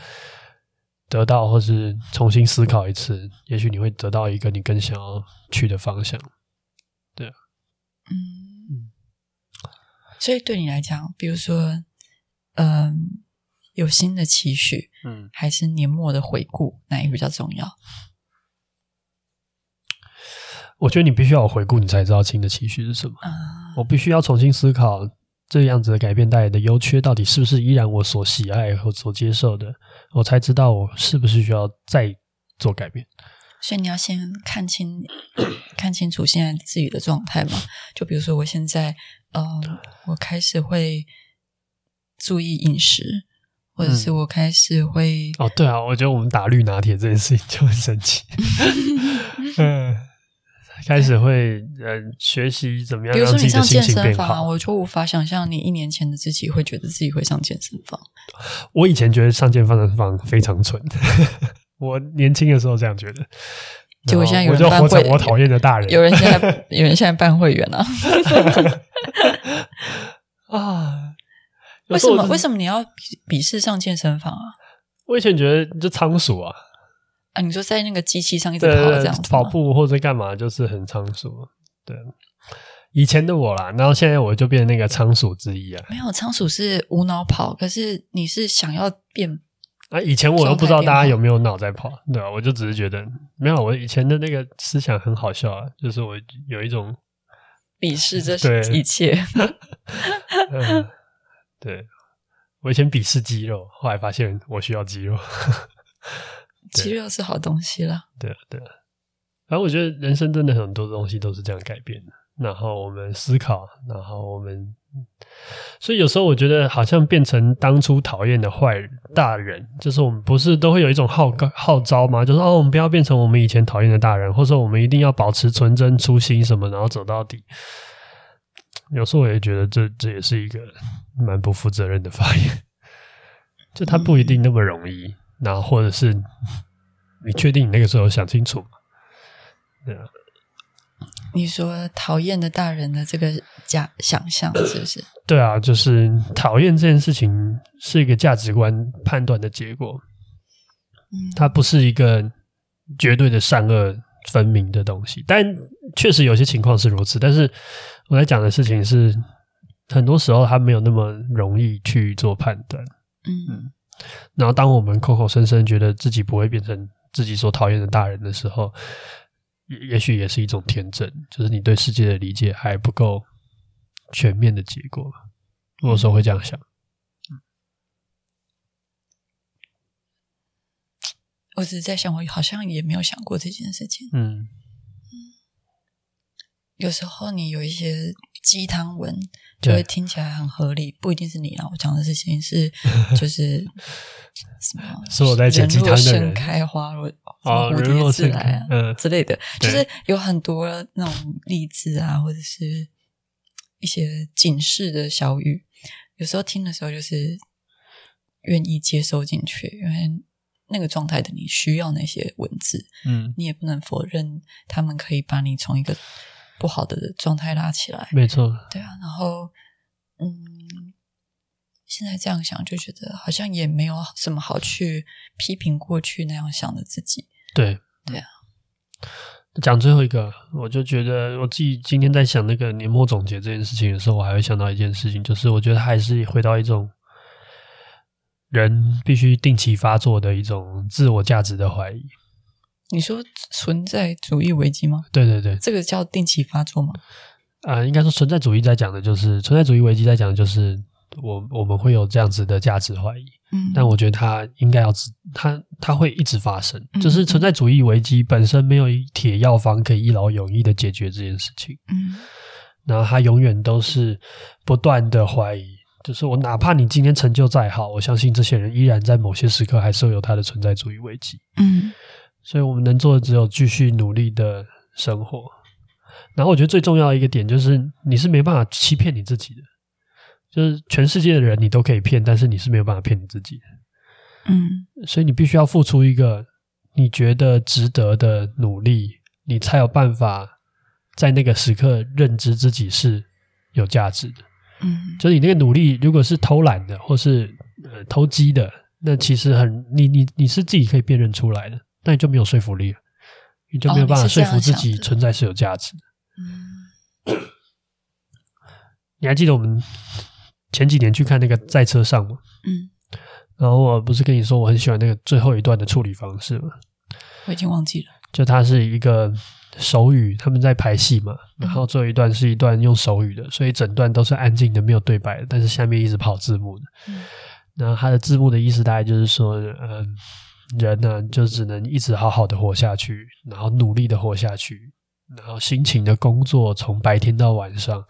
得到，或是重新思考一次，也许你会得到一个你更想要去的方向。对啊，嗯嗯。所以对你来讲，比如说，嗯，有新的期许，嗯，还是年末的回顾，哪一个比较重要？我觉得你必须要有回顾，你才知道新的期许是什么。嗯，我必须要重新思考。这样子的改变带来的优缺，到底是不是依然我所喜爱和所接受的？我才知道我是不是需要再做改变。所以你要先看清、看清楚现在自己的状态嘛。就比如说，我现在，嗯、呃，我开始会注意饮食，或者是我开始会……嗯、哦，对啊，我觉得我们打绿拿铁这件事情就很神奇。嗯。开始会呃学习怎么样。比如说你上健身房，我就无法想象你一年前的自己会觉得自己会上健身房。我以前觉得上健身房非常蠢，我年轻的时候这样觉得。结果现在有人办会，我讨厌的大人。有人现在有人现在办会员了啊？为什么为什么你要鄙视上健身房啊？我以前觉得就仓鼠啊。啊，你说在那个机器上一直跑这样子，跑步或者干嘛，就是很仓鼠。对，以前的我啦，然后现在我就变成那个仓鼠之一啊。没有，仓鼠是无脑跑，可是你是想要变啊？以前我都不知道大家有没有脑在跑，对吧、啊？我就只是觉得没有。我以前的那个思想很好笑啊，就是我有一种鄙视这一切。嗯，对，我以前鄙视肌肉，后来发现我需要肌肉。肌肉是好东西啦，对啊，对啊。然后我觉得人生真的很多东西都是这样改变的。然后我们思考，然后我们，所以有时候我觉得好像变成当初讨厌的坏人大人，就是我们不是都会有一种号号召吗？就是哦，我们不要变成我们以前讨厌的大人，或者说我们一定要保持纯真初心什么，然后走到底。有时候我也觉得这这也是一个蛮不负责任的发言，就他不一定那么容易，然后或者是 你确定你那个时候想清楚吗？对啊。你说讨厌的大人的这个假想象是不是？对啊，就是讨厌这件事情是一个价值观判断的结果，嗯，它不是一个绝对的善恶分明的东西。但确实有些情况是如此。但是我在讲的事情是，很多时候它没有那么容易去做判断。嗯嗯。然后当我们口口声声觉得自己不会变成自己所讨厌的大人的时候，也许也是一种天真，就是你对世界的理解还不够全面的结果。我有时候会这样想。我只是在想，我好像也没有想过这件事情。嗯，有时候你有一些鸡汤文，就会听起来很合理，不一定是你啊。我讲的事情是，就是。什么？是我在讲鸡汤的人。盛开花若 蝴蝶自来啊，嗯之类的，就是有很多那种励志啊，或者是一些警示的小语。有时候听的时候，就是愿意接收进去，因为那个状态的你需要那些文字。嗯，你也不能否认他们可以把你从一个不好的状态拉起来。没错，对啊，然后嗯。现在这样想，就觉得好像也没有什么好去批评过去那样想的自己。对，对啊。讲最后一个，我就觉得我自己今天在想那个年末总结这件事情的时候，我还会想到一件事情，就是我觉得还是回到一种人必须定期发作的一种自我价值的怀疑。你说存在主义危机吗？对对对，这个叫定期发作吗？啊、呃，应该说存在主义在讲的就是存在主义危机在讲的就是。我我们会有这样子的价值怀疑，嗯，但我觉得它应该要，它它会一直发生，嗯，就是存在主义危机本身没有一铁药方可以一劳永逸的解决这件事情，嗯，然后它永远都是不断的怀疑，就是我哪怕你今天成就再好，我相信这些人依然在某些时刻还是会有他的存在主义危机，嗯，所以我们能做的只有继续努力的生活，然后我觉得最重要的一个点就是你是没办法欺骗你自己的。就是全世界的人你都可以骗，但是你是没有办法骗你自己的，嗯，所以你必须要付出一个你觉得值得的努力，你才有办法在那个时刻认知自己是有价值的，嗯，就是你那个努力如果是偷懒的或是呃投机的，那其实很你你你是自己可以辨认出来的，那你就没有说服力了，你就没有办法说服自己存在是有价值的，嗯，你还记得我们？前几年去看那个在车上吗，嗯，然后我不是跟你说我很喜欢那个最后一段的处理方式吗？我已经忘记了。就它是一个手语，他们在排戏嘛，然后最后一段是一段用手语的，所以整段都是安静的，没有对白的，但是下面一直跑字幕的。嗯，然后它的字幕的意思大概就是说，嗯，人呢就只能一直好好的活下去，然后努力的活下去，然后辛勤的工作，从白天到晚上。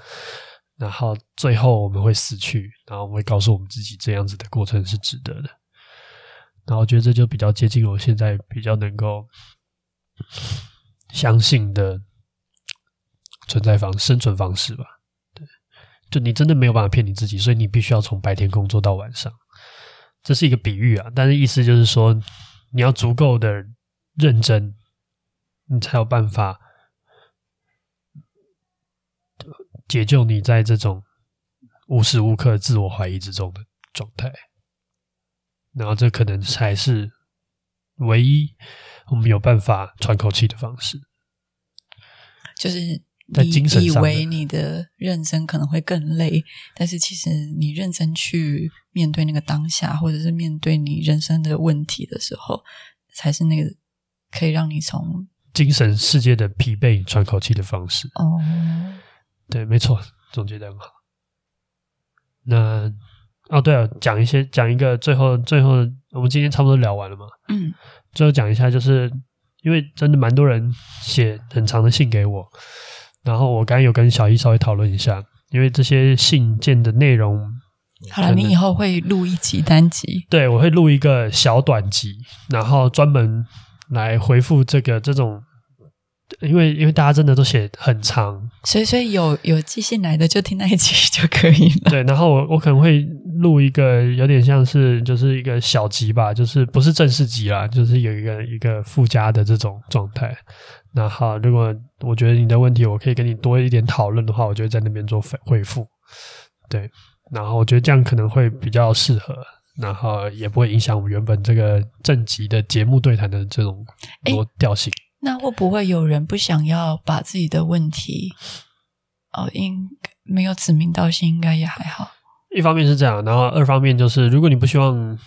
然后最后我们会死去，然后我们会告诉我们自己这样子的过程是值得的。然后我觉得这就比较接近我现在比较能够相信的存在方生存方式吧。对，就你真的没有办法骗你自己，所以你必须要从白天工作到晚上。这是一个比喻啊，但是意思就是说你要足够的认真，你才有办法。解救你在这种无时无刻自我怀疑之中的状态，然后这可能才是唯一我们有办法喘口气的方式。就是你以为你的认真可能会更累，但是其实你认真去面对那个当下，或者是面对你人生的问题的时候，才是那个可以让你从精神世界的疲惫喘口气的方式。哦。对，没错，总结的很好。那哦，对了，讲一些，讲一个，最后，最后，我们今天差不多聊完了嘛？嗯。最后讲一下，就是因为真的蛮多人写很长的信给我，然后我刚刚有跟小易稍微讨论一下，因为这些信件的内容。好了，你以后会录一集单集？对，我会录一个小短集，然后专门来回复这个这种，因为因为大家真的都写很长，所以所以有有寄信来的就听那一集就可以了。对，然后我我可能会录一个有点像是就是一个小集吧，就是不是正式集啦，就是有一个一个附加的这种状态。那好，如果我觉得你的问题我可以跟你多一点讨论的话，我就会在那边做回复。对。然后我觉得这样可能会比较适合，然后也不会影响我们原本这个正集的节目对谈的这种多调性。那会不会有人不想要把自己的问题，哦，应没有指名道姓，应该也还好。一方面是这样，然后二方面就是，如果你不希望。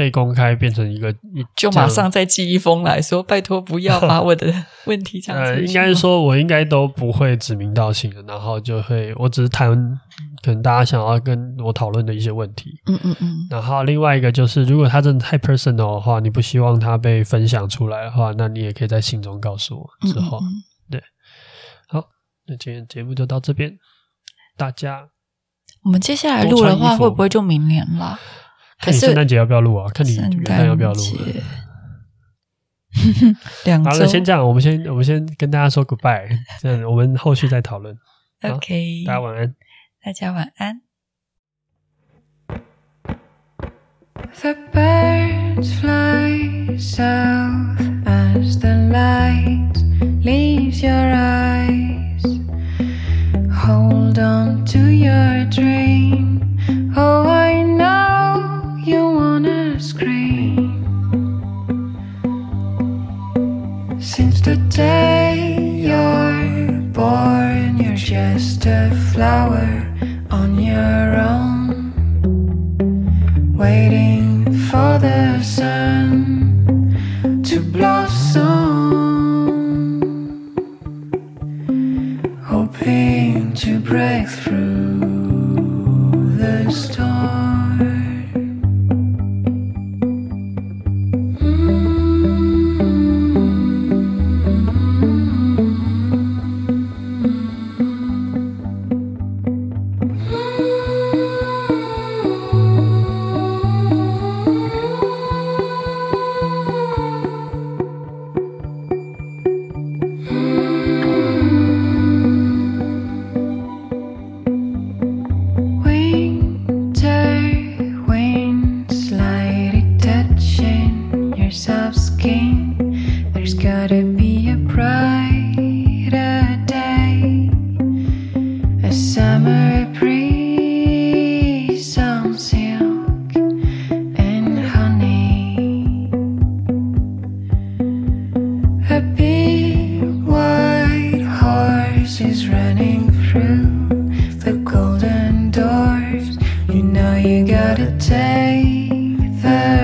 被公开变成一个，就马上再寄一封来说，拜托不要把我的 问题讲出来。呃，应该是说，我应该都不会指名道姓的，然后就会，我只是谈可能大家想要跟我讨论的一些问题。嗯嗯嗯。然后另外一个就是，如果他真的太 personal 的话，你不希望他被分享出来的话，那你也可以在信中告诉我。之后，嗯嗯嗯对，好，那今天节目就到这边，大家，我们接下来录的话，会不会就明年了？看你圣诞节要不要录啊？看你元旦要不要录？两周好了，先这样，我们先我们先跟大家说 goodbye，这样我们后续再讨论。OK，大家晚安，大家晚安。The birds fly south take the